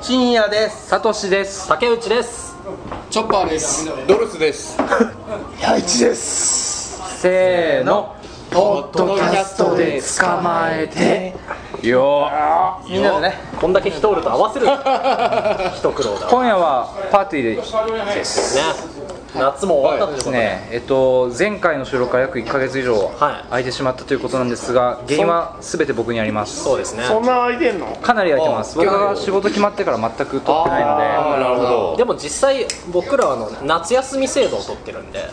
深夜です。サトシです。竹内です。チョッパーです。ドルスです。八一です。せーの。ポッドキャストで捕まえて。よみんなでね。こんだけ人おると合わせる。一苦労だわ。今夜はパーティーですね夏も終わったということで、ね。えっと前回の収録から約1ヶ月以上はい。空いてしまったということなんですが原因は全て僕にあります。そうですね。そんな空いてんの？かなり空いてます。僕が仕事決まってから全く撮ってないので。ああなるほど。でも実際僕らはあの夏休み制度を取ってるんで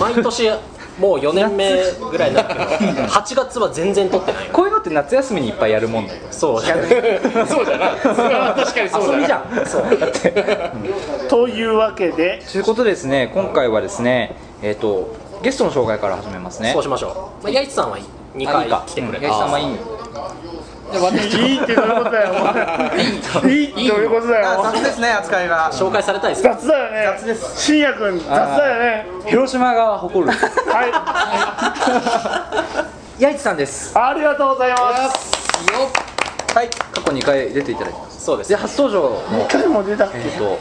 毎年もう4年目ぐらいになるけど8月は全然取ってないよこういうのって夏休みにいっぱいやるもんだよそう。じゃねそうじゃない。それは確かにそうだ遊びじゃなん。そう。だって。というわけで。ということでですね今回はですねえっとゲストの紹介から始めますね。そうしましょう、まあ、八市さんは2回来てくれうん八木さんはいいいいってどういうことだよ。いいってどういうことだよ。雑ですね扱いが。紹介されたいですか？雑だよね。雑です。深夜君雑だよね。広島が誇る。は 八市さんです。いありがとうございます。はい。過去2回出ていただいてます。そうですで初登場の。一回も出たっけ？えっと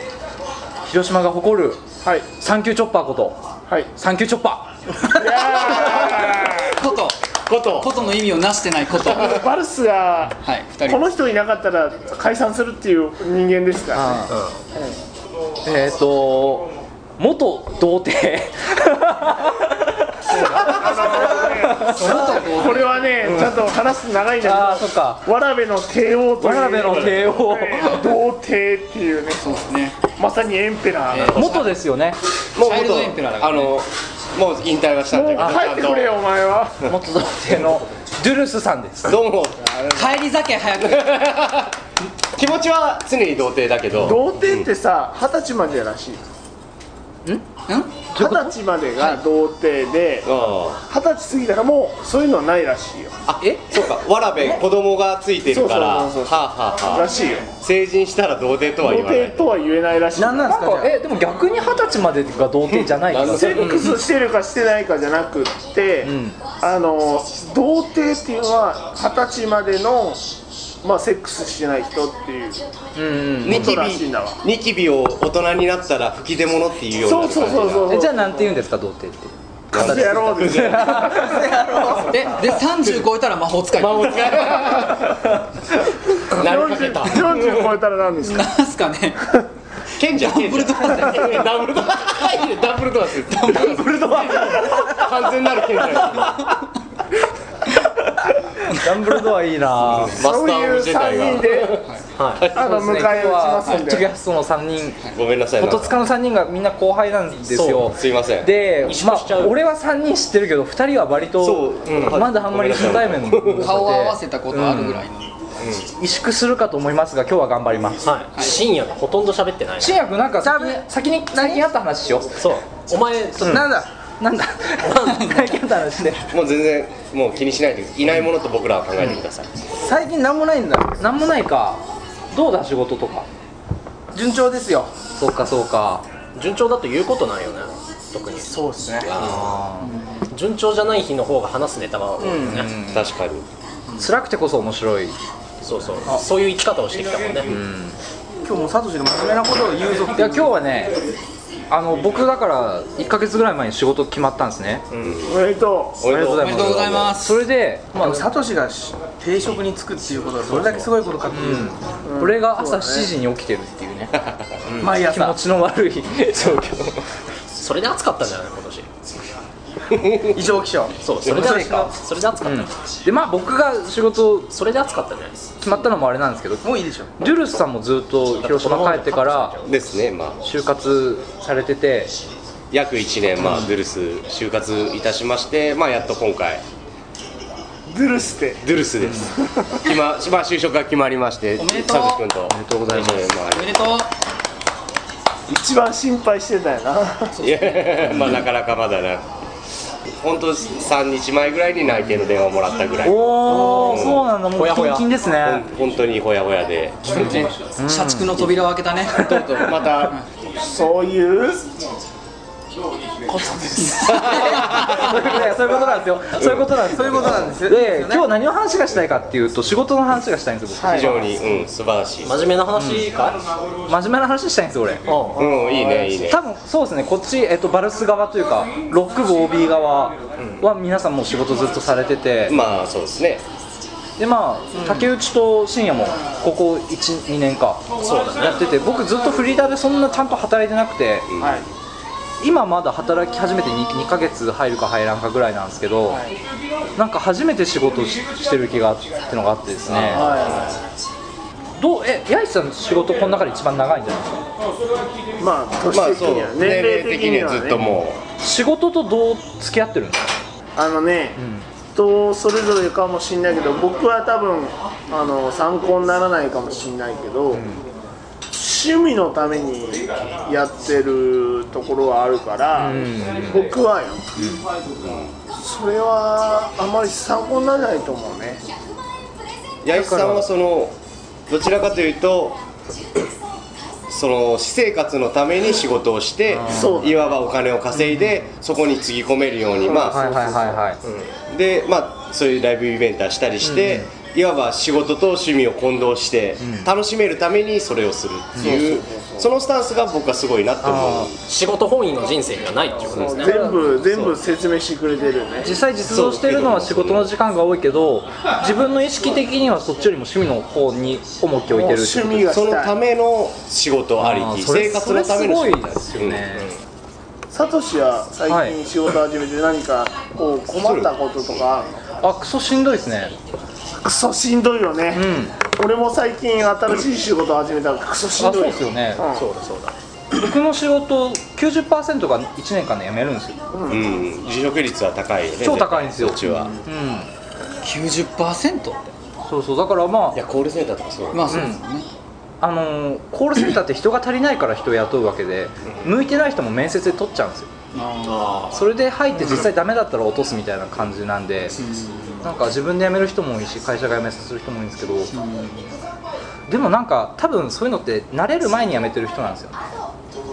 広島が誇るはい。サンキューチョッパーこと。はい。サンキューチョッパいやこと。こと。ことの意味をなしてないこと。はーバルスがい二人。この人いなかったら解散するっていう人間ですから。ねーえっと元童貞。これはねちゃんと話す長いんだああそっか。けどわらべの帝王という。わらべの帝王。童貞っていうね。そうですねまさにエンペラーな元ですよね。もうチャイルドエンペラーだからね。あのもう引退はしたんだけど。帰ってくれよお前は。元童貞の。ドゥルスさんです。どうも。帰り酒早く。気持ちは常に童貞だけど。童貞ってさ二十歳までらしい。ん二十歳までが童貞であ二十歳過ぎたらもうそういうのはないらしいよ。あえ？そうか。わらべ子供がついてるから。はそうそうそうそう。あはあはあ。らしいよ。成人したら童貞とは童言わない。貞とは言えないらしい。何なんですか？じゃあえでも逆に二十歳までが童貞じゃないかなん。だセックスしてるかしてないかじゃなくって、ん。あの童貞っていうのは二十歳までのまあセックスしてない人っていうニキビニキビを大人になったら吹き出物っていうようそうそうそうそうえじゃあなんて言うんですか童貞って。クズ野郎ですよ。で で30超えたら魔法使い。魔法使い。なりかけ 40, た40超えたら何ですか？なんすかね。賢者ダブルドアダブルドアダブルドアダブルドア完全なる賢者ダンブルドアいいな。そういうーオブジェタイ3人がではいあの迎え撃ちますんポッドキでャストの3人。ごめんなさい元塚の3人がみんな後輩なんですよ。すいません。で萎、まあ、俺は3人知ってるけど2人は割とそう。うんまだあんまり初対面の顔を合わせたことあるぐらいの。萎縮するかと思いますが今日は頑張ります。はい、深夜がほとんど喋ってない新薬なんか先に先に最近あった話しよう。そう。お前なんだ？なんだ？最近あった話でもう全然もう気にしないでいないものと僕らは考えてください、最近なんもないんだ。なんもないか。どうだ？仕事とか。順調ですよ。そうかそうか。順調だと言うことないよね。特に。そうですね。順調じゃない日の方が話すネタが多いよね、確かに。辛くてこそ面白い。そうそう。そういう生き方をしてきたもんね、今日もサトシが真面目なことを言うぞいや今日はねあの僕だから1か月ぐらい前に仕事決まったんですね。おめでとおめでとうあおめでとうございます。それで、まあ、サトシが定職に就くっていうことはどれだけすごいことかっていう俺が朝7時に起きてるっていうね。毎朝気持ちの悪い。状況それで暑かったんじゃない今年 異常気象。そうそれで暑か。ったそれで暑かった、でまあ僕が仕事それで暑かったね決まったのもあれなんですけど。もういいでしょジュルスさんもずっと広島帰ってからですね。まあ。就活されてて。約1年まあドゥルス就活いたしましてまあやっと今回。うドゥルステドゥルスです。決ま、まあ、就職が決まりましておめでとう。君と。おめでとうございます。おめでとう。一番心配してたよな。いやまあなかなかまだな本当3日前ぐらいに内定の電話もらったぐらいおおそうなんだ。もうほやほや。キンキンですね。本当にほやほやで。ね社畜の扉を開けたね。またそういうことです そういうことなんです。よそういうことなんですそういうことなんですよ。で今日何の話がしたいかっていうと仕事の話がしたいんです非常に、うん、素晴らしい。真面目な話か？真面目な話したいんですよ俺。うん。いいねいいね。多分そうですねこっち、えっと、バルス側というかロック部 OB 側は皆さんもう仕事ずっとされてて。まあそうですね。でまあ竹内と深夜もここ12年かそうだね。やってて僕ずっとフリーダーでそんなちゃんと働いてなくて。はい今まだ働き始めて 2, 2ヶ月入るか入らんかぐらいなんですけど、なんか初めて仕事ししてる気がってのがあってですね。はどうえ八重さん仕事この中で一番長いんじゃないですか？いまあ年まあそう的には、年年齢齢的には的にはねずっとも仕事とどう付き合ってるんですか？あのね、人それぞれかもしれないけど僕は多分あの参考にならないかもしれないけど、趣味のためにやってるところはあるから、僕はよ、それはあまり参考にならないと思うね。う八重さんはそのどちらかというとその私生活のために仕事をしてそういわばお金を稼いでそこにつぎ込めるようにまあはいはいはいはい、でまあそういうライブイベントしたりして、いわば仕事と趣味を混同して、楽しめるためにそれをするっていう、そのスタンスが僕はすごいなって思う。仕事本位の人生ではないっていうことですね。全部全部説明してくれてるよね。実際実動してるのは仕事の時間が多いけど自分の意識的にはそっちよりも趣味の方に重きを置いてる趣味がそのしための仕事ありき生活のための仕事それすごいですよね。サトシは最近仕事始めて何かこう困ったこととかあるの？あクソしんどいですねクソしんどいよね、俺も最近新しい仕事始めたらクソしんあそうどいですよね。うん。そうだそうだ。僕の仕事90%が1年間で辞めるんですよ。うん。辞職率は高いよね。超高いんですよ。そっちは、うん。90%って。そうそう。だからまあいやコールセンターとかそう、まあそう。ですよね、あのーコールセンターって人が足りないから人を雇うわけで向いてない人も面接で取っちゃうんですよ。それで入って実際ダメだったら落とすみたいな感じなんでなんか自分で辞める人も多いし会社が辞めさせる人も多いんですけどでもなんか多分そういうのって慣れる前に辞めてる人なんですよ。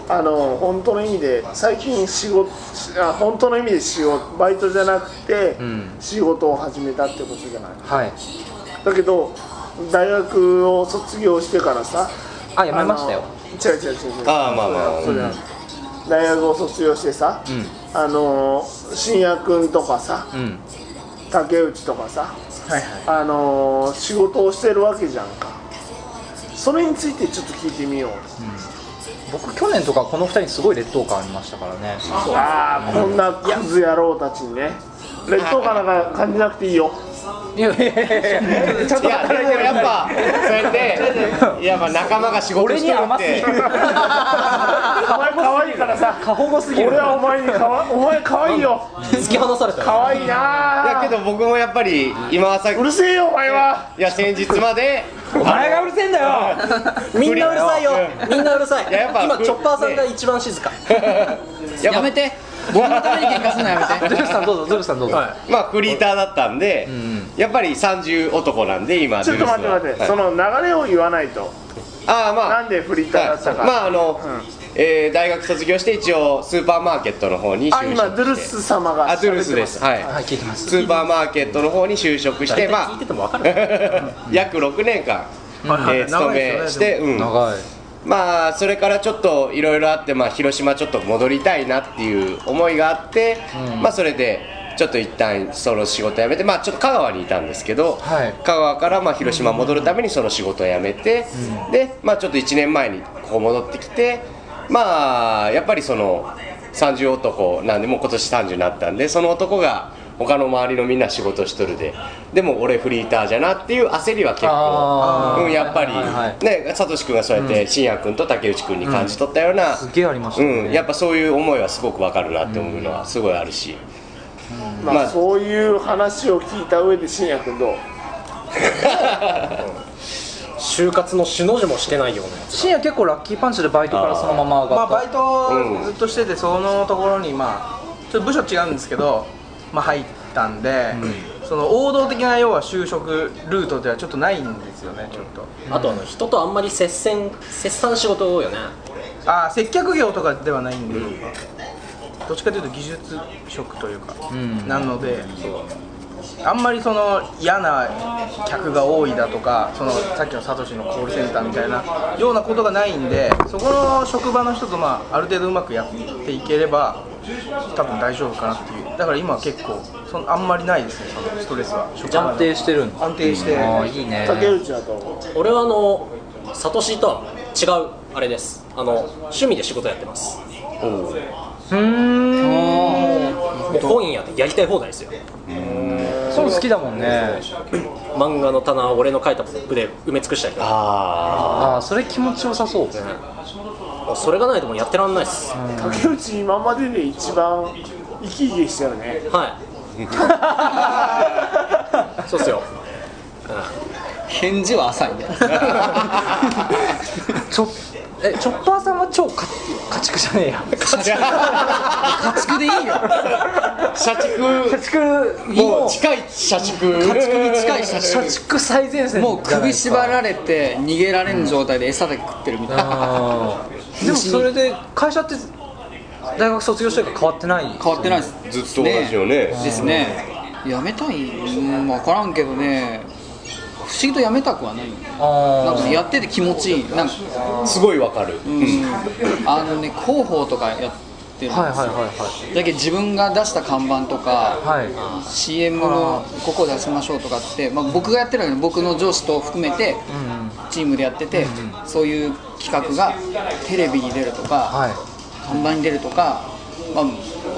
あの本当の意味で最近仕事あ本当の意味で仕事バイトじゃなくて、ん。仕事を始めたってことじゃない？はい。だけど大学を卒業してからさあ辞めましたよ。違う違う違う違う。ああまあまあ。それじゃなくて大学を卒業してさ、あの信也君とかさうん竹内とかさ、はいはい。あの仕事をしてるわけじゃんか。それについてちょっと聞いてみよう、僕去年とかこの2人にすごい劣等感ありましたからね。ああこんなクズ野郎たちにね。劣等感なんか感じなくていいよいやいやいやいや。ちゃんといやでもやっぱそうやってやっぱ仲間が仕事してるって。可愛いからさ。過保護すぎる。俺はお前にかわお前可愛いよ。突き放されたよ。可愛いな。いやけど僕もやっぱり今さうるせえよお前は。いや先日までお前がうるせえんだよ。みんなうるさいよ。みんなうるさい。いややっぱ今チョッパーさんが一番静か。やめて。僕のために喧嘩するのやめて。ズルさんどうぞズルさんどうぞ、まあフリーターだったんで、やっぱり30男なんで今ちょっと待って待って、はい。その流れを言わないと。ああまあなんでフリーターだったか、はい。まああの、えー大学卒業して一応スーパーマーケットの方に就職あ今ドゥルス様があドゥルスです。はい、はい聞いてます。スーパーマーケットの方に就職してま聞いてても分かるあ 約6年間、えー勤めして、うん、長い。まあそれからちょっといろいろあって、まあ、広島ちょっと戻りたいなっていう思いがあって、まあそれでちょっと一旦その仕事辞めてまあちょっと香川にいたんですけど、はい。香川からまあ広島戻るためにその仕事を辞めて、でまあちょっと1年前にここ戻ってきてまあやっぱりその30男なんでもう今年30になったんでその男が他の周りのみんな仕事しとるででも俺フリーターじゃなっていう焦りは結構、うん、やっぱり、はいはいねサトシ君がそうやって信也君と竹内君に感じ取ったような、すげえありましたね、うん、やっぱそういう思いはすごくわかるなって思うのはすごいあるし、まあ、まあそういう話を聞いた上で信也君どう？就活のしの字もしてないようなやつ深夜結構ラッキーパンチでバイトからそのまま上まあがった、バイトずっとしててそのところにまあちょっと部署違うんですけどまあ入ったんで、その王道的な要は就職ルートではちょっとないんですよねちょっと。あとあの人とあんまり接戦接さん仕事多いよね。ああ接客業とかではないんで、どっちかというと技術職というか、ん。なのであんまりその嫌な客が多いだとかそのさっきのサトシのコールセンターみたいなようなことがないんでそこの職場の人と、まあ、ある程度うまくやっていければ多分大丈夫かなっていう。だから今は結構そのあんまりないですねそのストレスは。安定してるの安定して。ああいいね。竹内だと俺はあのサトシとは違うあれです。あの趣味で仕事やってます。う。ーんもう本屋でやりたい放題ですよ。そう好きだもんね。漫画の棚を俺の書いたポップで埋め尽くしたりとか。あああそれ気持ちよさそうもうそれがないともうやってらんないっす、竹内今までで一番生き生きしたよね。はい。そうっすよ、返事は浅いね。ちょえチョッパーさんは超か家畜じゃねえや。家畜でいいよ。あ社畜。家畜もう近い社畜。家畜に近い社社畜畜最前線もう首縛れられて逃げられん状態で餌だけ食ってるみたいな。でもそれで会社って大学卒業してから変わってない変わってないです。ずっと同じよね。ですね。やめたいうん分からんけどね不思議とやめたくはない。あなんかねやってて気持ちいい。なんかすごいわかる。うん。あのね広報とかやってるんですよ、はいはいはいはい。だけど自分が出した看板とかはい。CM のここ出しましょうとかって、まあ、僕がやってるのに僕の上司と含めてチームでやってて、そういう企画がテレビに出るとか、はい。看板に出るとか、まあ、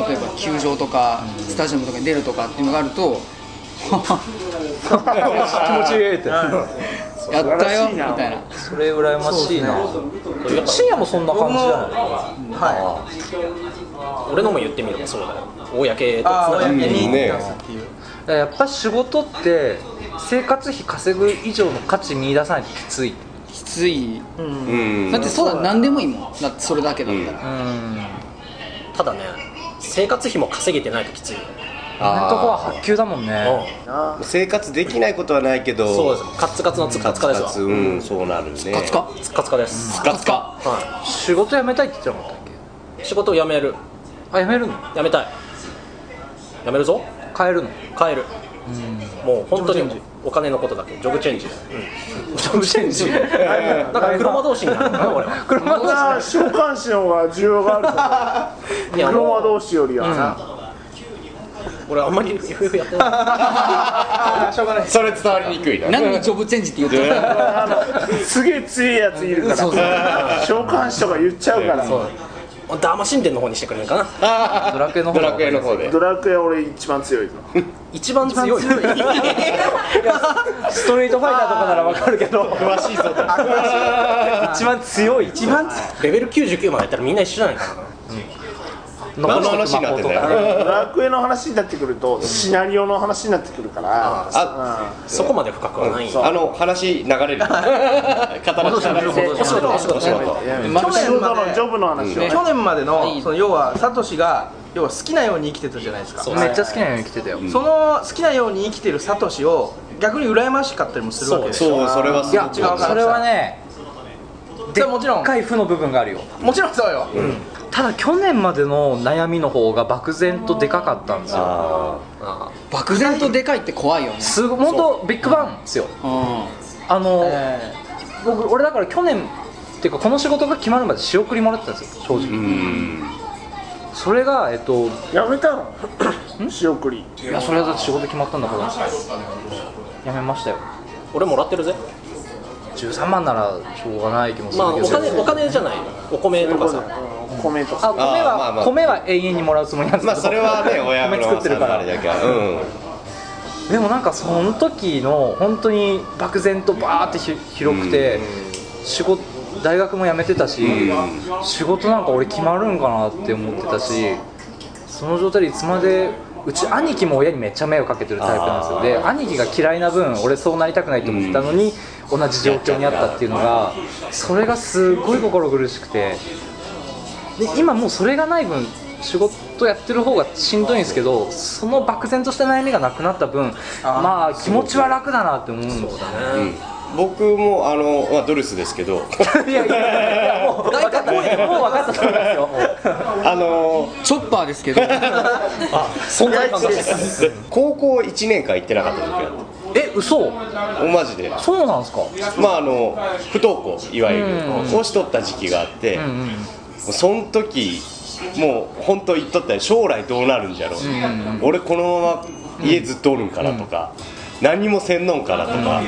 例えば球場とかスタジアムとかに出るとかっていうのがあると気持ちいいって。やったよみたいな。それ羨ましいな。深夜もそんな感じじゃないは俺のも言ってみればそうだよ。公とつながってにねやっぱ仕事って生活費稼ぐ以上の価値見出さないときつい。きつい。うん。だってそうだ何でもいいもん。だってそれだけだったら、うん。ただね生活費も稼げてないときついよ今のとこは発給だもんね。な生活できないことはないけどそうです。カッツカツのツッカツカですわカツ。うんそうなるね。カツカ？ツッカツカです、カツカ？は仕事辞めたいって言ってなかったっい、仕事を辞める。けあ辞めるの？辞めたい。辞めるぞ。変えるの？変えるもう本当にお金のことだけ。ジョブチェンジ、ジョブチェンジ。だから車同士になるの？かな俺は車同士。な召喚師の方が需要があるいやと思う車同士よりはな、俺あんまり FF やって ない。それ伝わりにくいな。何にジョブチェンジって言ってるすげえ強いやついるから。召喚師とか言っちゃうから。ダマ神殿の方にしてくれるかな。ドラクエの方。ドラクエの方で。ドラクエ俺一番強いぞ。一番強い。ストリートファイターとかならわかるけど。詳しいぞと。一番強い。一番レベル99までやったらみんな一緒じゃないかな何の話になってんだよドラクエの話になってくるとシナリオの話になってくるからあそこまで深くはないあの話流れる。語らせてお仕事お仕事お仕事。まあ仕事のジョブの話を去年までのその要はサトシが要は好きなように生きてたじゃないですか。めっちゃ好きなように来てたよ。その好きなように生きてるサトシを逆に羨ましかったりもするわけでしょ。そうそれは違うからそれはねそれはもちろんでっかい負の部分があるよ。もちろんそうよ、ただ去年までの悩みの方が漠然とでかかったんですよ。ああ漠然とでかいって怖いよね。すご本当ビッグバンですようん。あの、え僕俺だから去年っていうかこの仕事が決まるまで仕送りもらってたんですよ。正直、それがえっとやめたの？仕送り。いやそれはだって仕事決まったんだから。やめましたよ。俺もらってるぜ。13万ならしょうがない気もすまあおるけど、金お金じゃないお米とかさ米とか。あ米は、まあまあ。米は永遠にもらうつもりなんですけど。まあそれはね親米の作ってるから。あれだけどうん。でもなんかその時の本当に漠然とバーってひ広くて仕事大学も辞めてたし仕事なんか俺決まるんかなって思ってたしその状態でいつまでうち兄貴も親にめっちゃ迷惑かけてるタイプなんですよ。で兄貴が嫌いな分俺そうなりたくないと思ってたのに同じ状況にあったっていうのがそれがすごい心苦しくてで今もうそれがない分仕事やってる方がしんどいんですけどその漠然とした悩みがなくなった分まあ気持ちは楽だなって思うんですよ。ね。僕もあの、まあ、ドレスですけど。いやいやいやもう分かったもう分かったと思いますよ。あのチョッパーですけど。そんな感じです。高校1年間行ってなかった時があっえ嘘？たマジで。そうなんですか？まああの不登校いわゆる。講師取った時期があって、もうその時もう本当言っとったよ。将来どうなるんじゃろう、俺このまま家ずっとおるんかなとか、何もせんのんかなとか、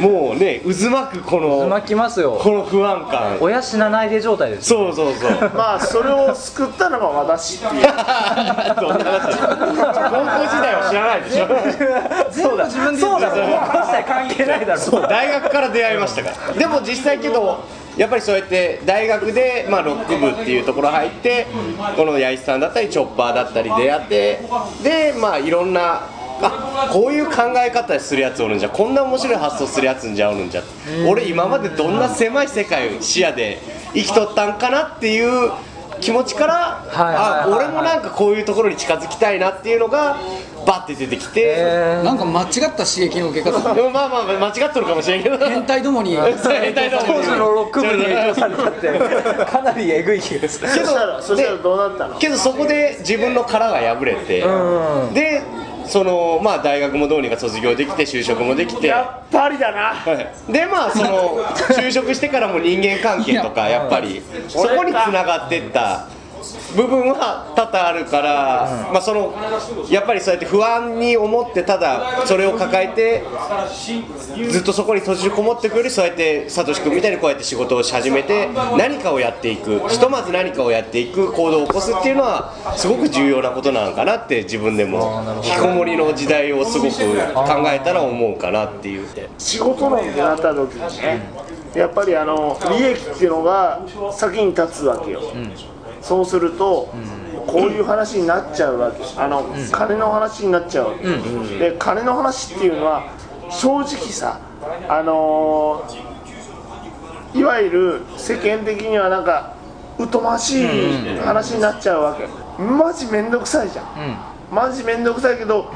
もうね渦巻くこの巻きますよ。この不安感。親死なないで状態ですそうそうそう。まあそれを救ったのが私っていう。高校時代は知らないでしょ。そうだ自分でそうだ高校時代関係ないだろそう大学から出会いましたから。でも実際けどやっぱりそうやって大学で、まあ、ロック部っていうところ入ってこの八重さんだったりチョッパーだったり出会ってでまあいろんなあこういう考え方するやつおるんじゃこんな面白い発想するやつんじゃおるんじゃ俺今までどんな狭い世界視野で生きとったんかなっていう気持ちからあ俺もなんかこういうところに近づきたいなっていうのがバッて出てきて、えなんか間違った刺激の受け方。でもまあまあ間違っとるかもしれんけど。変態どもに。変態だもん当時のロック部に影響されたって。かなりえぐい気がするそしたらそしたらどうなったの？けどそこで自分の殻が破れて、でそのまあ大学もどうにか卒業できて就職もできて。やっぱりだな。はい。でまあその 就職してからも人間関係とかやっぱりそこにつながってった部分は多々あるから、まあそのやっぱりそうやって不安に思ってただそれを抱えてずっとそこに閉じこもってくよりそうやってサトシ君みたいにこうやって仕事をし始めて何かをやっていくひとまず何かをやっていく行動を起こすっていうのはすごく重要なことなのかなって自分でも引きこもりの時代をすごく考えたら思うかなっていう。仕事論ってなった時にねやっぱりあの利益っていうのが先に立つわけよ、そうすると、こういう話になっちゃうわけ。あの、金の話になっちゃうわけ、で金の話っていうのは正直さあのーいわゆる世間的にはなんか疎ましい話になっちゃうわけ。マジめんどくさいじゃん、マジめんどくさいけど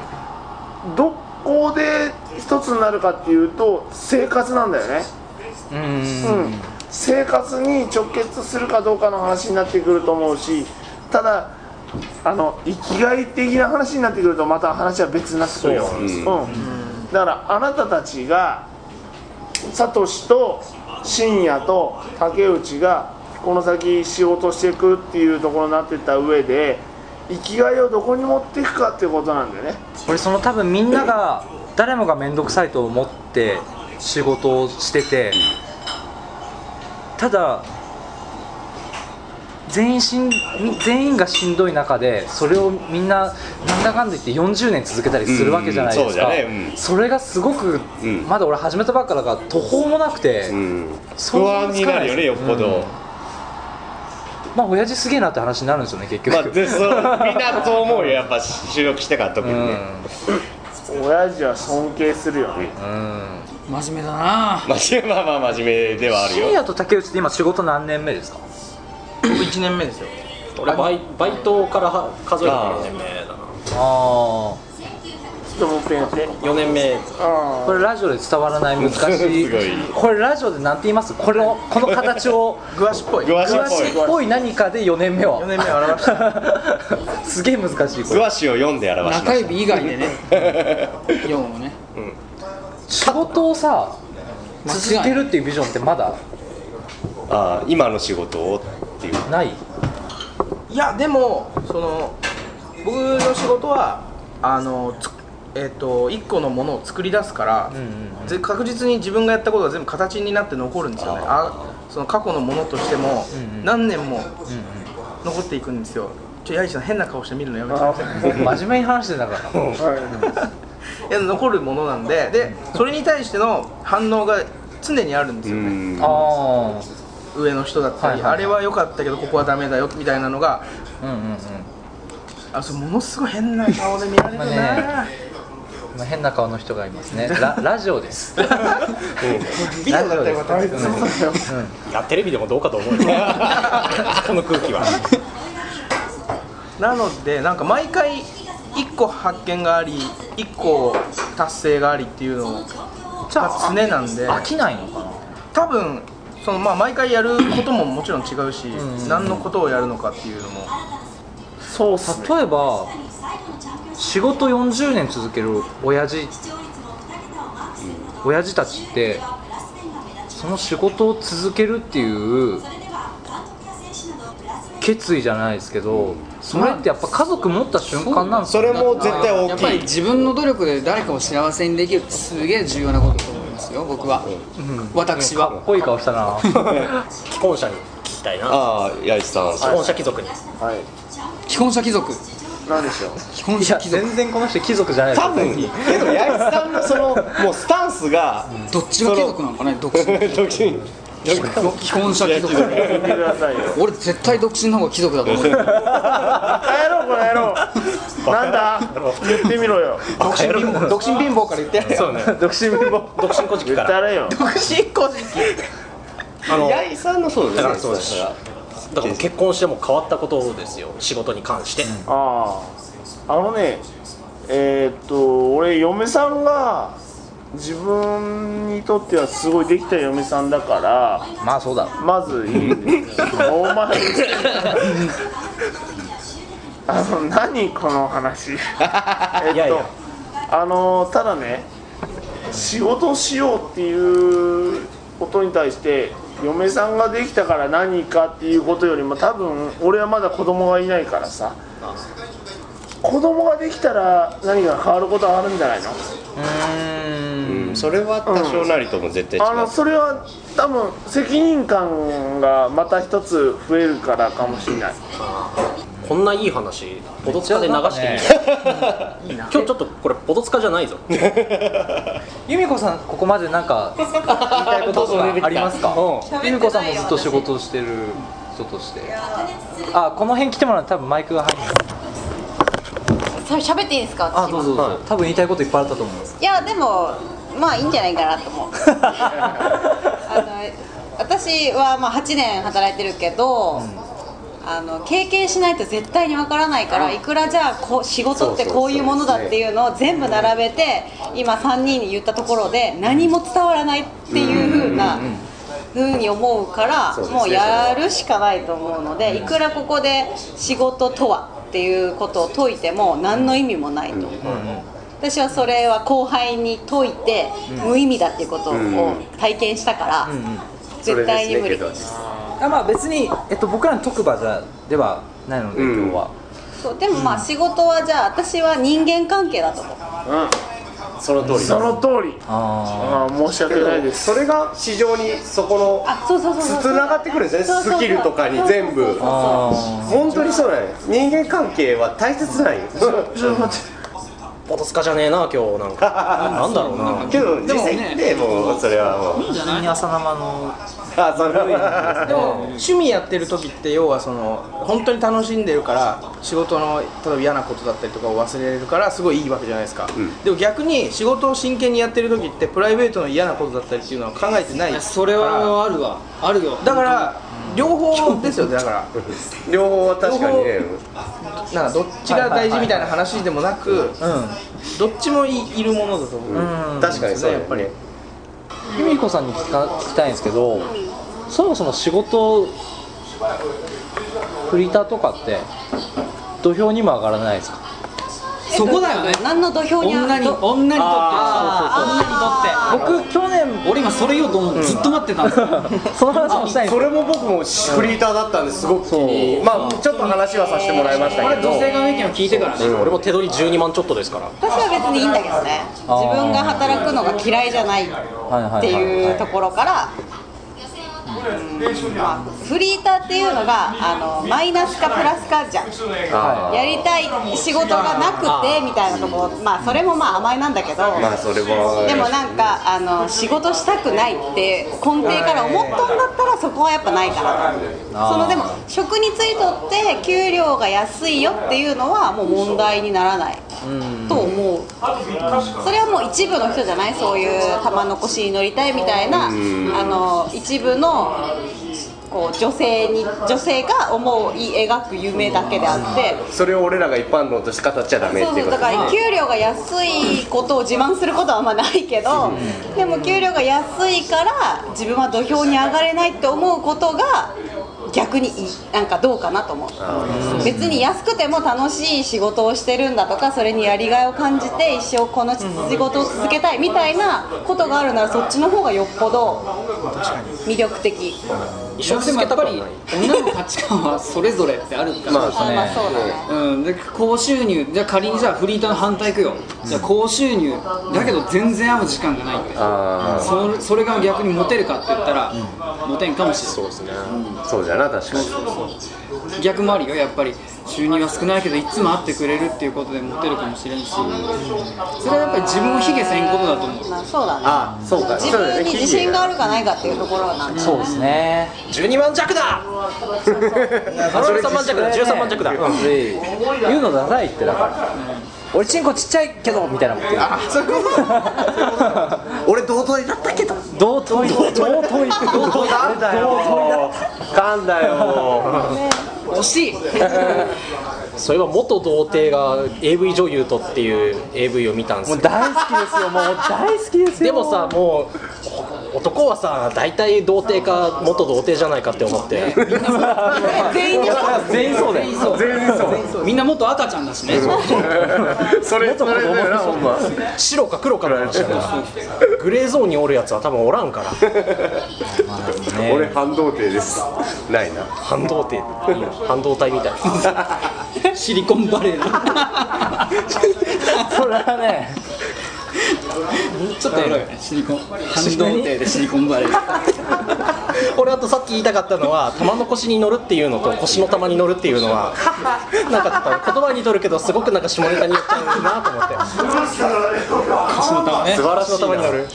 どこで一つになるかっていうと生活なんだよね。うん、生活に直結するかどうかの話になってくると思うしただあの生きがい的な話になってくるとまた話は別になってくるよ、うん。だからあなたたちがサトシと深夜と竹内がこの先仕事していくっていうところになってった上で生きがいをどこに持っていくかっていうことなんだよね。これその多分みんなが誰もが面倒くさいと思って仕事をしててただ全員しん全員がしんどい中でそれをみんななんだかんだ言って40年続けたりするわけじゃないですか、うんそうだねうん。それがすごく、うん。まだ俺始めたばっかだから途方もなくて、うん。想不安になるよねよっぽど、うんまあ親父すげえなって話になるんですよね結局、まあ、でそうみんなそう思うよやっぱ収録してから特にね、親父は尊敬するよね。うんうん真面目だな。まあ、まあまあ真面目ではあるよ。深夜と竹内って今仕事何年目ですか？僕1年目ですよ。俺バイバイトからは数えると4年目だな。あちょっともう一遍やって4年目。ああこれラジオで伝わらない難しい。すごい。これラジオで何て言います？これのこの形をグワシっぽい。グワシっ詳しいっぽい何かで4年目を。4年目を表した。すげえ難しいこれ。グワシを読んで表しまし中指以外でね。4をね仕事をさ続けるっていうビジョンってまだたああ今の仕事をっていう。ない？いやでもその僕の仕事はあのつえっと1個のものを作り出すから、ぜ確実に自分がやったことが全部形になって残るんですよね。あその過去のものとしてもうんうん。何年も残っていくんですよ。ちょヤイジさん変な顔して見るのやめてください。真面目に話してたから残るものなんででそれに対しての反応が常にあるんですうよね。ん。あ上の人だったり、はいはいはい。あれは良かったけどここはダメだよみたいなのがあうんうんうん。あそれものすごい変な顔で見られるな、まあね。今変な顔の人がいますね。ラ ラジオです。ビデオだったらよかったけどねいやテレビでもどうかと思う。よ この空気は。なのでなんか毎回1個発見があり1個達成がありっていうのをじゃあ常なんで。飽きないのかな？多分そのまあ毎回やることももちろん違うし、ん。何のことをやるのかっていうのも。そう例えば仕事40年続ける親父。親父たちってその仕事を続けるっていう決意じゃないですけどそれってやっぱ家族持った瞬間なんですそよれも絶対大やっぱりきい自分の努力で誰かを幸せにできるってすげえ重要なことだと思いますよ僕は、私は。かっこいい顔したな。既婚者に聞きたいな。ああ八重さん。既婚者貴族に。はい。既婚者貴族。なんでしょう？既婚者貴族。全然この人貴族じゃないですよ。多分。けど八重さんのそのもうスタンスがどっちが貴族なのかね独身独身既婚者貴族言ってくださいよ俺絶対独身の方が貴族だと思う。バカ野郎この野郎なんだ？言ってみろよ。独身貧乏。独身貧乏から言ってやれよ。そうね。独身貧乏。独身古事記から。言ってやれよ。独身個人あの八重さんのそうだからそうです。だから結婚しても変わったことですよ。仕事に関して、あああのねえーっと俺嫁さんが自分にとってはすごいできた嫁さんだからまあそうだまずいいお前。あの何この話。えっといやいや。あのただね仕事をしようっていうことに対して嫁さんができたから何かっていうことよりも多分俺はまだ子供がいないからさ子供ができたら何か変わることはあるんじゃないの？うーん。うんそれは多少なりとも絶対違う。あのそれは多分責任感がまた一つ増えるからかもしれない。こんないい話ポドツカで流して いい今日ちょっとこれポドツカじゃないぞ。由美子さんここまでなんか言いたいこととかありますか？由美子さんもずっと仕事をしてる人として。あこの辺来てもらうと多分マイクが入るそれ喋っていいですか？あどうぞどうぞ。多分言いたいこといっぱいあったと思います。いやでもまあいいんじゃないかなと思う。あの私はまあ8年働いてるけど、あの経験しないと絶対にわからないからいくらじゃあこう仕事ってこういうものだっていうのを全部並べて今3人に言ったところで何も伝わらないっていう風な風に思うからもうやるしかないと思うのでいくらここで仕事とはっていうことを解いても何の意味もないと。思う。私はそれは後輩に解いて無意味だっていうことを体験したから絶対に無理。あまあ別に、えっと、僕らの特番じゃではないので、うん。今日は。そうでもまあ仕事はじゃあ私は人間関係だと思うその通り。その通り。あああ申し訳ないです。それが市場にそこのあそうそうそうそう。つながってくるんですね。スキルとかに全部。本当にそうなんよ人間関係は大切なんよ ポドツカじゃねえな今日なんか。なんだろうな。けど実際ねもうそれはもう。普通に朝生の。あそれは。でも趣味やってる時って要はその本当に楽しんでるから仕事の例えば嫌なことだったりとかを忘れれるからすごいいいわけじゃないですか、でも逆に仕事を真剣にやってる時ってプライベートの嫌なことだったりっていうのは考えてないそれはあるわ。あるよ。だから両方ですよねだから。両方は確かにね。なんかどっちが大事みたいな話でもなくうどっちもいいるものだと思う、ん、うん、確かにそうやっぱり。由美子さんに聞か聞きたいんですけどそもそも仕事フリーターとかって土俵にも上がらないですか？そこだよね。何の土俵に女にど女にとって。女にとって。僕去年俺今それ言おうと思ってずっと待ってたんですよ。その話もしたいそれも僕もフリーターだったんです。ごく。気にまあちょっと話はさせてもらいましたこれけど女性側の意見を聞いてからね。俺も手取り12万ちょっとですから。私は別にいいんだけどね。自分が働くのが嫌いじゃないっはいはいはいていうところからフリーターっていうのがあのマイナスかプラスかじゃん。あやりたい仕事がなくてみたいなところまあそれもまあ甘えなんだけどあまあそれもでもなんかあの仕事したくないって根底から思ったんだったらそこはやっぱないからそのでも職についとって給料が安いよっていうのはもう問題にならないと思う。それはもう一部の人じゃない？そういう玉残しに乗りたいみたいなあの一部のこう女性に女性が思い描く夢だけであってそれを俺らが一般論として語っちゃダメっていことそううだから給料が安いことを自慢することはあんまないけどでも給料が安いから自分は土俵に上がれないって思うことが逆にいいなんかどうかなと思う。別に安くても楽しい仕事をしてるんだとかそれにやりがいを感じて一生この仕事を続けたいみたいなことがあるならそっちの方がよっぽど魅力的でもやっぱり女の価値観はそれぞれってあるから、まああまあそうだね。うん、で高収入じゃあ仮にじゃあフリーターの反対いくよ、じゃあ高収入だけど全然会う時間がないって。そそれが逆にモテるかって言ったら、モテんかもしれないそうですね。そうじゃな確かに。逆もあるよやっぱり収入は少ないけどいつも会ってくれるっていうことでモテるかもしれんし。それはやっぱり自分を卑下せんことだと思う。まあそうだね。あそうか。自分に自信があるかないかっていうところなんだそうですね。12万弱だ。13万弱だ。13万弱だ。言うのダサいってだから。俺チンコちっちゃいけどみたいなこと言う。俺同等になったけど。同等い同等い同等いだよ。噛んだよ 惜しい。そういえば元童貞が AV 女優とっていう AV を見たんですよもう大好きですよ。もう大好きですよ。でもさもう男はさ大体童貞か元童貞じゃないかって思って。全員で全員そうだよ。全員そうみんなもっと赤ちゃんだしね。それそれだよなほんま。白か黒かの話だから。グレーゾーンにおるやつは多分おらんから。俺半導体です。ないな。半導体半導体みたい。シリコンバレーの それはねちょっとエロいよねシリコン。半導体でシリコンバレー。俺あとさっき言いたかったのは玉の腰に乗るっていうのと腰の玉に乗るっていうのはなんかちょっと言葉にとるけどすごくなんか下ネタに言っちゃうなと思って。腰の玉ね素晴らしい腰の玉に乗る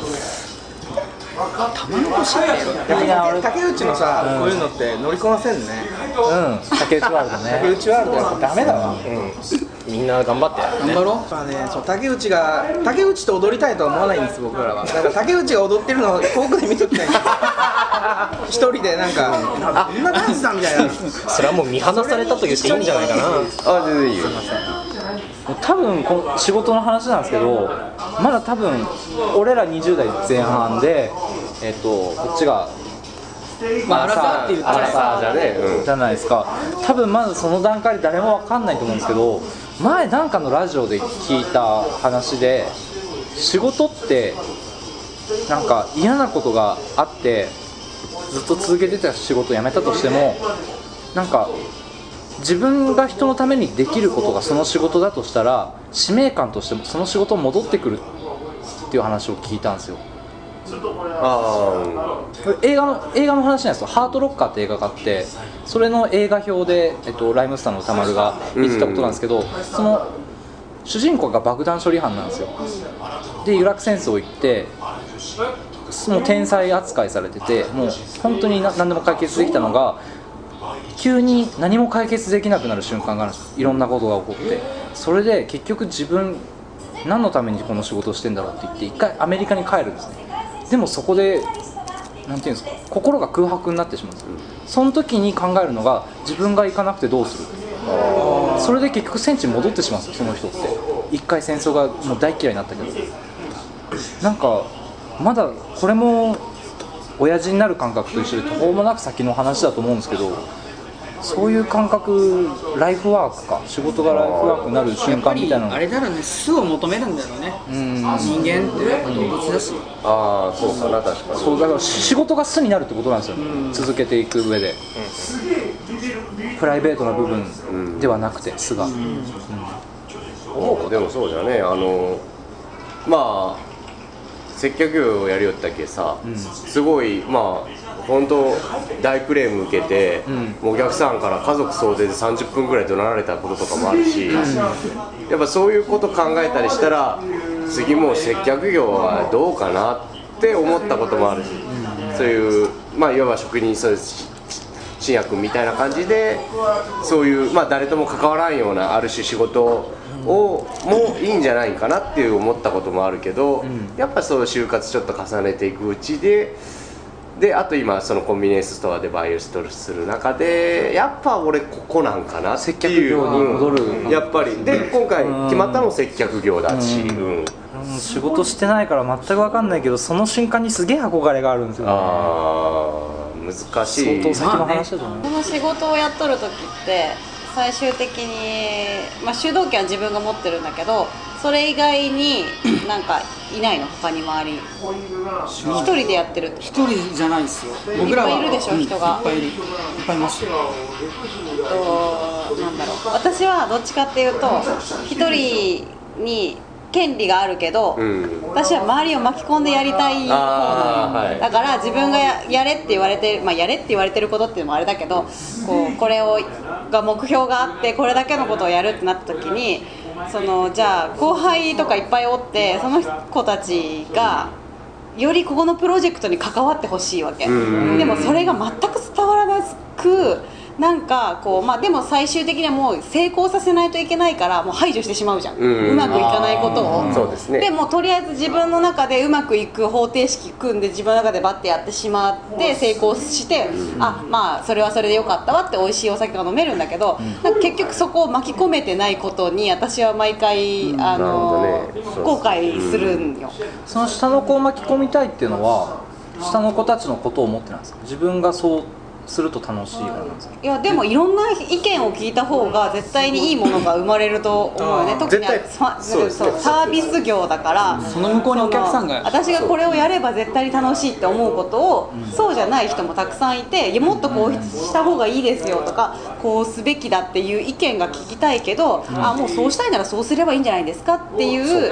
いや俺竹内のさこういうのって乗りこなせんねうん。竹内ワールド竹ね内ワールドやっぱダメだわ。みんな頑張って。頑張ろう。やっぱね。そう竹内が竹内と踊りたいとは思わないんです僕らは。だから竹内が踊ってるのを遠くで見ときたい。一人でなんかあこんなダンスだみたいな。それはもう見放されたと言っていいんじゃないかな。あ全然いいよ。多分この仕事の話なんですけどまだ多分俺ら20代前半でえっとこっちがまあアラサーって言ったらアラサーじゃねうん。じゃないですか。多分まだその段階で誰も分かんないと思うんですけど前なんかのラジオで聞いた話で仕事ってなんか嫌なことがあってずっと続けてた仕事を辞めたとしてもなんか自分が人のためにできることがその仕事だとしたら使命感としてその仕事戻ってくるっていう話を聞いたんですよ。あ映画の映画の話なんですよ「ハートロッカー」って映画があってそれの映画表で、えっと、ライムスターの歌丸が言ってたことなんですけど、その主人公が爆弾処理班なんですよ。でイラク戦争行ってもう天才扱いされててもう本当にな何でも解決できたのが急に何も解決できなくなる瞬間があるんです。いろんなことが起こって。それで結局自分何のためにこの仕事をしてんだろうって言って一回アメリカに帰るんですねでもそこでなんていうんですか心が空白になってしまうんですよ。その時に考えるのが自分が行かなくてどうする。それで結局戦地に戻ってしまうんですよその人って。一回戦争がもう大嫌いになったけど。なんかまだこれも親父になる感覚と一緒で途方もなく先の話だと思うんですけどそういう感覚ライフワークか。仕事がライフワークになるや瞬っぱり間みたいなの。あれだろうね。素を求めるんだろうね。うん。人間ってやっぱ動物だし。あああそうかな確かに。そうだから仕事が素になるってことなんですよ、続けていく上で、プライベートな部分ではなくて素が、思うでもそうじゃねあのまあ接客業をやりよったけさ、すごいまあ本当大クレーム受けて、もうお客さんから家族総出で30分ぐらい怒鳴られたこととかもあるし、やっぱそういうこと考えたりしたら次もう接客業はどうかなって思ったこともあるし、そういうまあいわば職人そうです信也君みたいな感じでそういう、まあ、誰とも関わらんようなある種仕事をもいいんじゃないかなっていう思ったこともあるけど、やっぱそう就活ちょっと重ねていくうちでであと今そのコンビニエンスストアでバイオストルする中でやっぱ俺ここなんかな接客業に戻るうんやっぱり。で今回決まったのも接客業だし、うんうん。仕事してないから全く分かんないけどその瞬間にすげえ憧れがあるんですよね。あー難しい。相当先の話だと思う。この仕事をやっとる時って最終的に、まあ、主導権は自分が持ってるんだけどそれ以外に なんかいないの他に周り。一人でやってるって一人じゃないですよ。僕らはいっぱいいるでしょうん人が。いっぱいいる。いっぱいいますよ。となんだろう。私はどっちかっていうと一人に権利があるけど、うん。私は周りを巻き込んでやりたい方あーはい。だから自分がややれって言われて、まあ、やれって言われてることっていうのもあれだけどこうこれをが目標があってこれだけのことをやるってなった時にそのじゃあ後輩とかいっぱいおってその子たちがよりここのプロジェクトに関わってほしいわけ。うん。でもそれが全く伝わらなくなんかこうまあでも最終的にはもう成功させないといけないからもう排除してしまうじゃん、うん。うまくいかないことを。そうですね。でもとりあえず自分の中でうまくいく方程式組んで自分の中でバッてやってしまって成功して、あまあそれはそれでよかったわって美味しいお酒が飲めるんだけど、なんか結局そこを巻き込めてないことに私は毎回、あのなるほどね。後悔するんよ、その下の子を巻き込みたいっていうのは下の子たちのことを思ってなんですか？自分がそうすると楽しいからなんですか？いやでもいろんな意見を聞いた方が絶対にいいものが生まれると思うよね。特にサービス業だから。その向こうにお客さんが私がこれをやれば絶対に楽しいって思うことを、そうじゃない人もたくさんいていやもっとこうした方がいいですよとかこうすべきだっていう意見が聞きたいけど、あもうそうしたいならそうすればいいんじゃないですかっていう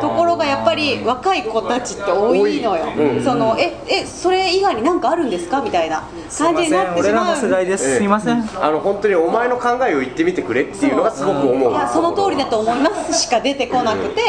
ところがやっぱり若い子たちって多いのよ、そのええそれ以外に何かあるんですか？みたいな感じになってしまうです。すいません。あの本当にお前の考えを言ってみてくれっていうのがすごく思ういやその通りだと思いますしか出てこなくて、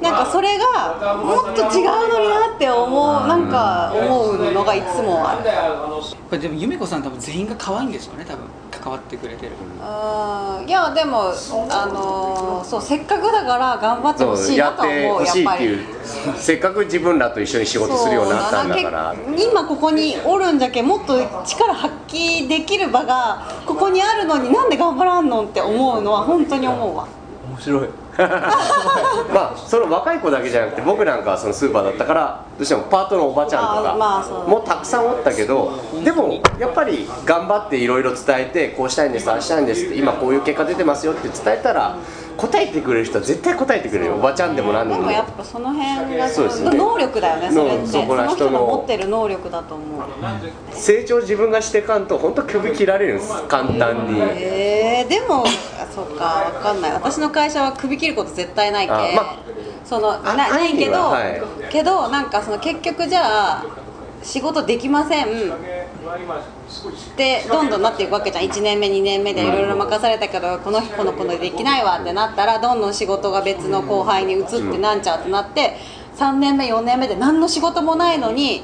なんかそれがもっと違うのになって思うなんか思うのがいつもある。これでも由美子さん多分全員が可愛いんでしょうね多分関わってくれてる。うん。いやでもあのーそうせっかくだから頑張ってほしいなとは思うやっぱり。う。せっかく自分らと一緒に仕事するようになったんだから。今ここにおるんじゃけもっと力発揮できる場がここにあるのになんで頑張らんのって思うのは本当に思うわ。面白い まあその若い子だけじゃなくて僕なんかはそのスーパーだったからどうしてもパートのおばちゃんとかもたくさんおったけどでもやっぱり頑張っていろいろ伝えてこうしたいんですああしたいんですって今こういう結果出てますよって伝えたら答えてくれる人は絶対答えてくれるよ。おばちゃんでも何でも。でもやっぱその辺がそうですね。能力だよね。それってのそのの人の。持ってる能力だと思う。成長自分がしてかんと本当首切られるんです。簡単に。えー、でもあそっかわかんない。私の会社は首切ること絶対ないけ、あまあそのなあないけど、はい。けどなんかその結局じゃあ仕事できません。でどん。どん。なっていくわけじゃん。1年目2年目でいろいろ任されたけどこの人この子のできないわってなったらどん。どん。仕事が別の後輩に移ってなん。ちゃうってなって3年目4年目で何の仕事もないのに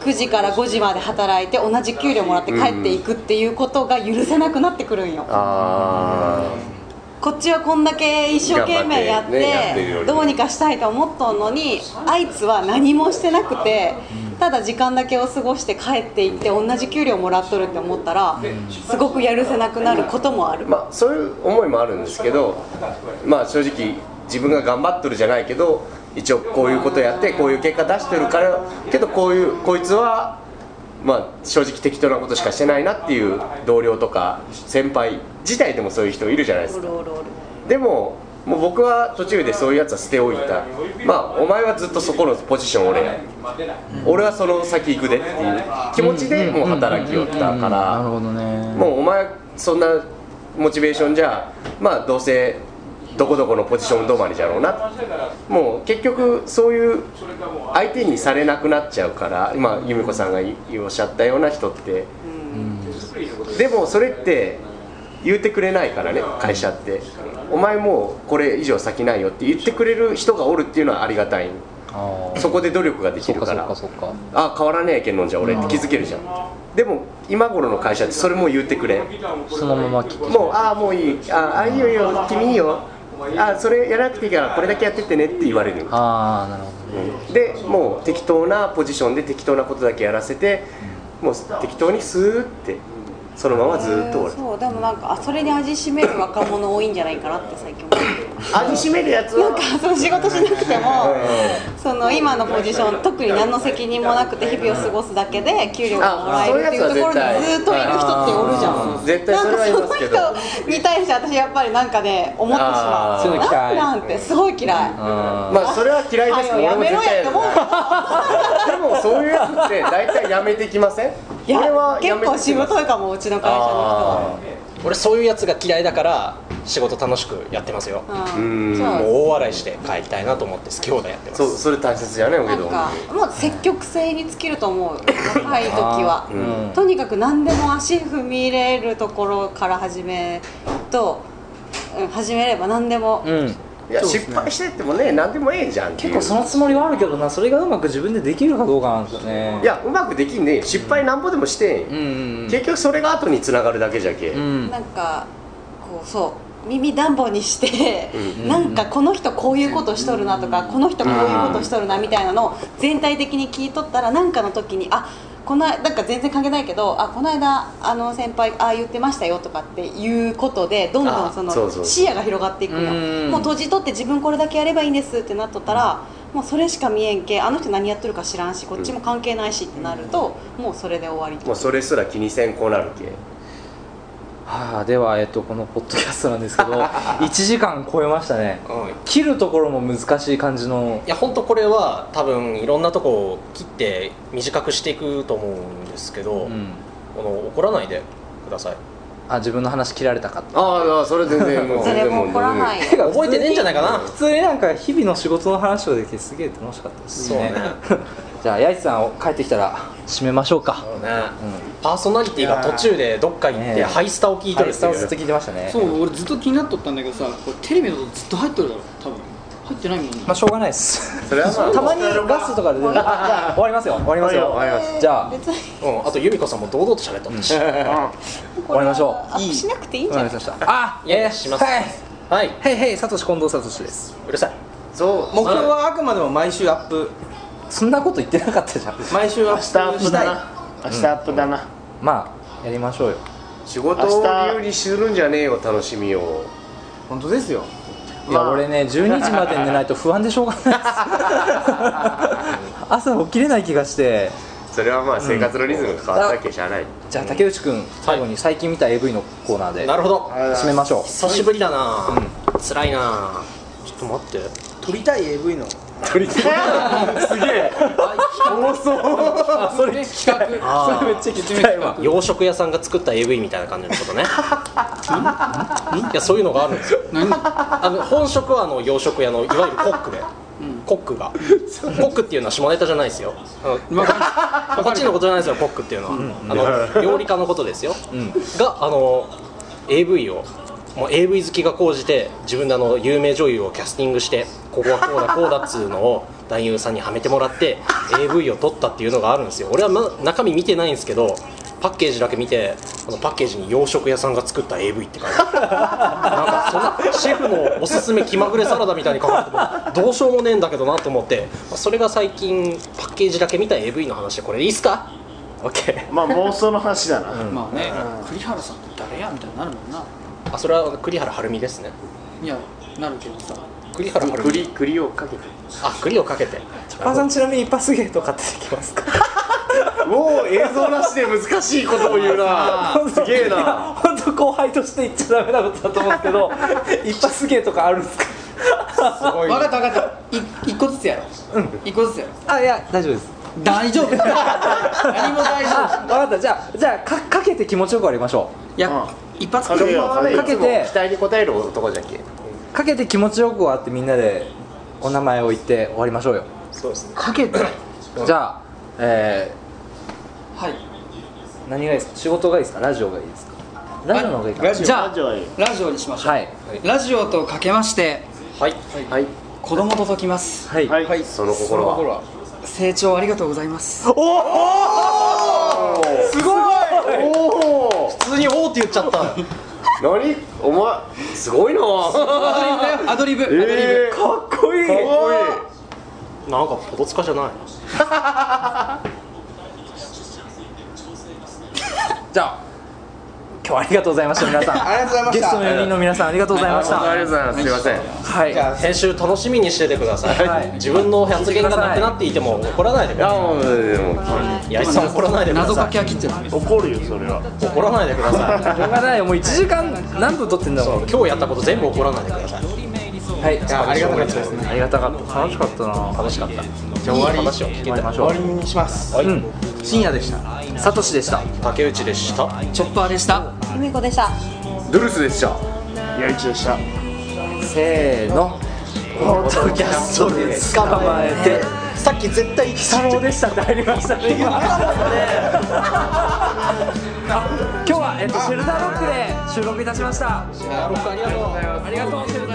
9時から5時まで働いて同じ給料もらって帰っていくっていうことが許せなくなってくるん。よこっちはこんだけ一生懸命やってねどうにかしたいと思っとんのにあいつは何もしてなくてただ時間だけを過ごして帰っていって同じ給料もらっとるって思ったらすごくやるせなくなることもある。まあそういう思いもあるんですけどまあ正直自分が頑張っとるじゃないけど一応こういうことやってこういう結果出してるからけどこういうこいつはまあ正直適当なことしかしてないなっていう同僚とか先輩自体でもそういう人いるじゃないですか。でももう僕は途中でそういうやつは捨ておいた。まあお前はずっとそこのポジション俺や。俺はその先行くでっていう気持ちでもう働きよったから。ほどね。もうお前そんなモチベーションじゃまあどうせどこどこのポジション止まりじゃろうな。もう結局そういう相手にされなくなっちゃうから今由美子さんがいおっしゃったような人って。でもそれって言ってくれないからね会社って。お前もうこれ以上先ないよって言ってくれる人がおるっていうのはありがたい。そこで努力ができるから。かそっかあ変わらねえけんのんじゃ俺って気づけるじゃん。でも今頃の会社ってそれも言ってくれ。んそのままもうああもういい。ああいいよいいよ。君いいよあそれやらなくていいからこれだけやってってねって言われる。ああなるほど。でもう適当なポジションで適当なことだけやらせてもう適当にスーってそのままずーっとそう。でもなんかあそれに味しめる若者多いんじゃないかなって最近思って味しめるやつは。なんかその仕事しなくてもその今のポジション特に何の責任もなくて日々を過ごすだけで給料がもらえるっていうところにずっといる人っておるじゃん。絶対そなんかその人に対して私やっぱりなんかね思ってしまう。なんなんてすごい嫌い。あまあそれは嫌いですけどやめろやって。思う。でもそういうやつって大体やめてきません？いや俺はやめて結構しぶといかもうちの会社の人は俺そういうやつが嫌いだから仕事楽しくやってますよ。うん。もう大笑いして帰りたいなと思って好き放題やってます。そうそれ大切じゃねえけど。なんかもう積極性に尽きると思う。若い時は、うん。とにかく何でも足踏み入れるところから始めると、うん、始めれば何でも、うんいや失敗してってもね何でもええじゃん結構そのつもりはあるけどな。それがうまく自分でできるかどうかなんですよね。いやうまくできんね失敗なんぼでもしてうんうん結局それが後に繋がるだけじゃけ、うん。なんかこうそう耳暖房にして、うなんかこの人こういうことしとるなとか、この人こういうことしとるなみたいなのを全体的に聞いとったらなんかの時にあこのなんか全然関係ないけどあこの間あの先輩ああ言ってましたよとかっていうことでどんどあんその視野が広がっていくのうん。もう閉じ取って自分これだけやればいいんですってなっとったらもうそれしか見えんけあの人何やってるか知らんしこっちも関係ないしってなるともうそれで終わりもうそれすら気にせんこうなるけはあ、では、えっと、このポッドキャストなんですけど 1時間超えましたね。うん。切るところも難しい感じの。いや本当これは多分いろんなとこを切って短くしていくと思うんですけど、うん。この怒らないでください。あ自分の話切られたかああそれ全然もう それも怒らない。てか覚えてねえんじゃないかな。普通になんか日々の仕事の話をできてすげえ楽しかったですそうね じゃあ八重さん帰ってきたら締めましょうか。そうね、パーソナリティが途中でどっか行ってねハイスタを聞いてるはいスタをずっと聞いてましたね。そう俺ずっと気になっとったんだけどさこれテレビの音ずっと入ってるだろ多分。入ってないもんね。まあしょうがないです。それはまあ たまにガスとかで出る。終わりますよ。終わりますよ。終わりますじゃあ。うん、あと由美子さんも堂々と喋った。ん。だし、終わりましょう。アップしなくていいんじゃない？わかりました。あいやいやします。はい。はい。へいサトシ近藤サトシです。うるさい。そう。目標はあくまでも毎週アップそんなこと言ってなかったじゃん。毎週明日アップしたいだな明日アップだな、まあやりましょうよ。仕事を理由にするんじゃねえよ楽しみを。本当ですよ。いや、俺ね12時まで寝ないと不安でしょうがない。で す朝起きれない気がして。それはまあ生活のリズムが変わったわけじゃない、じゃあ竹内くん最後に最近見た AV のコーナーでなるほど。締めましょう。久しぶりだな、辛いな。ちょっと待って。撮りたい AV のすげえ。放送。それ。企画それめっちゃ聞きたいわ。洋食屋さんが作った AV みたいな感じのことね。いやそういうのがあるんですよ。あの本職はあの洋食屋のいわゆるコックで、コックが。コックっていうのは下ネタじゃないですよ。こっちのことじゃないですよコックっていうのは、あの料理家のことですよ、があの AV をもう AV 好きが高じて自分であの有名女優をキャスティングしてここはこうだこうだっつうのを 男優さんにはめてもらって AV を撮ったっていうのがあるんですよ。俺は、ま、中身見てないんですけどパッケージだけ見てこのパッケージに洋食屋さんが作った AV って書いてある。なんかそんなシェフのおすすめ気まぐれサラダみたいに書かれてもどうしようもねえんだけどなと思ってまあそれが最近パッケージだけ見た AV の話でこれでいいっすか？OK まあ妄想の話だな、まあね。栗原さんって誰やみたいになるもんなあそれは栗原はるみですね。いやなるけどさ。栗原はるみ栗栗をかけて。あ栗をかけて。パーさんちなみに一発芸とかってできますか？もう映像なしで難しいことを言うな。すげえな。本当後輩として言っちゃダメなことだと思うんですけど 一発芸とかあるんですか？分かった分かった。い一個ずつやろう。一個ずつやろう。あいや大丈夫です。大丈夫。何も大丈あ分かった。じゃあじゃあかかけて気持ちよく終わりましょ夫いやうかけようかけて期待に応える男じゃけ。うかけて気持ちよく終わってみんなでお名前を言って終わりましょうよ。そうですね。かけて？じゃあえはい。ー、何がいいですか？仕事がいいですか？ラジオがいいですか？ラジオの方がいいかな。ラジオ。じゃあラジオはいい。ラジオにしましょう、はい。ラジオとかけましてはい。はい。子供と解きます。はい、はい、はい。その心は。成長ありがとうございます。すごい！おお普通に「おー」っって言っちゃった。何？お前すごいな。アドリブアドリブ、えー、かっこいい。かっこいい。なんかポトツカじゃない じゃあ今日はありがとうございました皆さん。ありがとうございました。ゲストの4人の皆さんありがとうございました、ありがとうございます。すいません。はい。編集楽しみにしててください、はい。自分の発言がなくなっていても怒らないでくい。やださもうでもい八重さん怒らないでくだ謎かさいけは切っちゃダメ怒るよそれは。怒らないでくださ しょうがないよ。もう1時間何分撮ってんだもんい今日やったこと全部怒らないでください。はい。ありがたかったですね。ありがたかった楽しかったな楽しかった。じゃあ終わり。話を聞けて終わりましょう終わりにします。はい、うん深夜でした。サトシでした。竹内でした。チョッパーでした。ふみこでした。ドゥルスでした。やいちでした。せーの。ポッドキャストで捕まえて。さっき絶対太郎でしたって入りましたね今。今日は、えっと、シェルターロックで収録いたしました。シェルターロックありがとう。ございますありがとう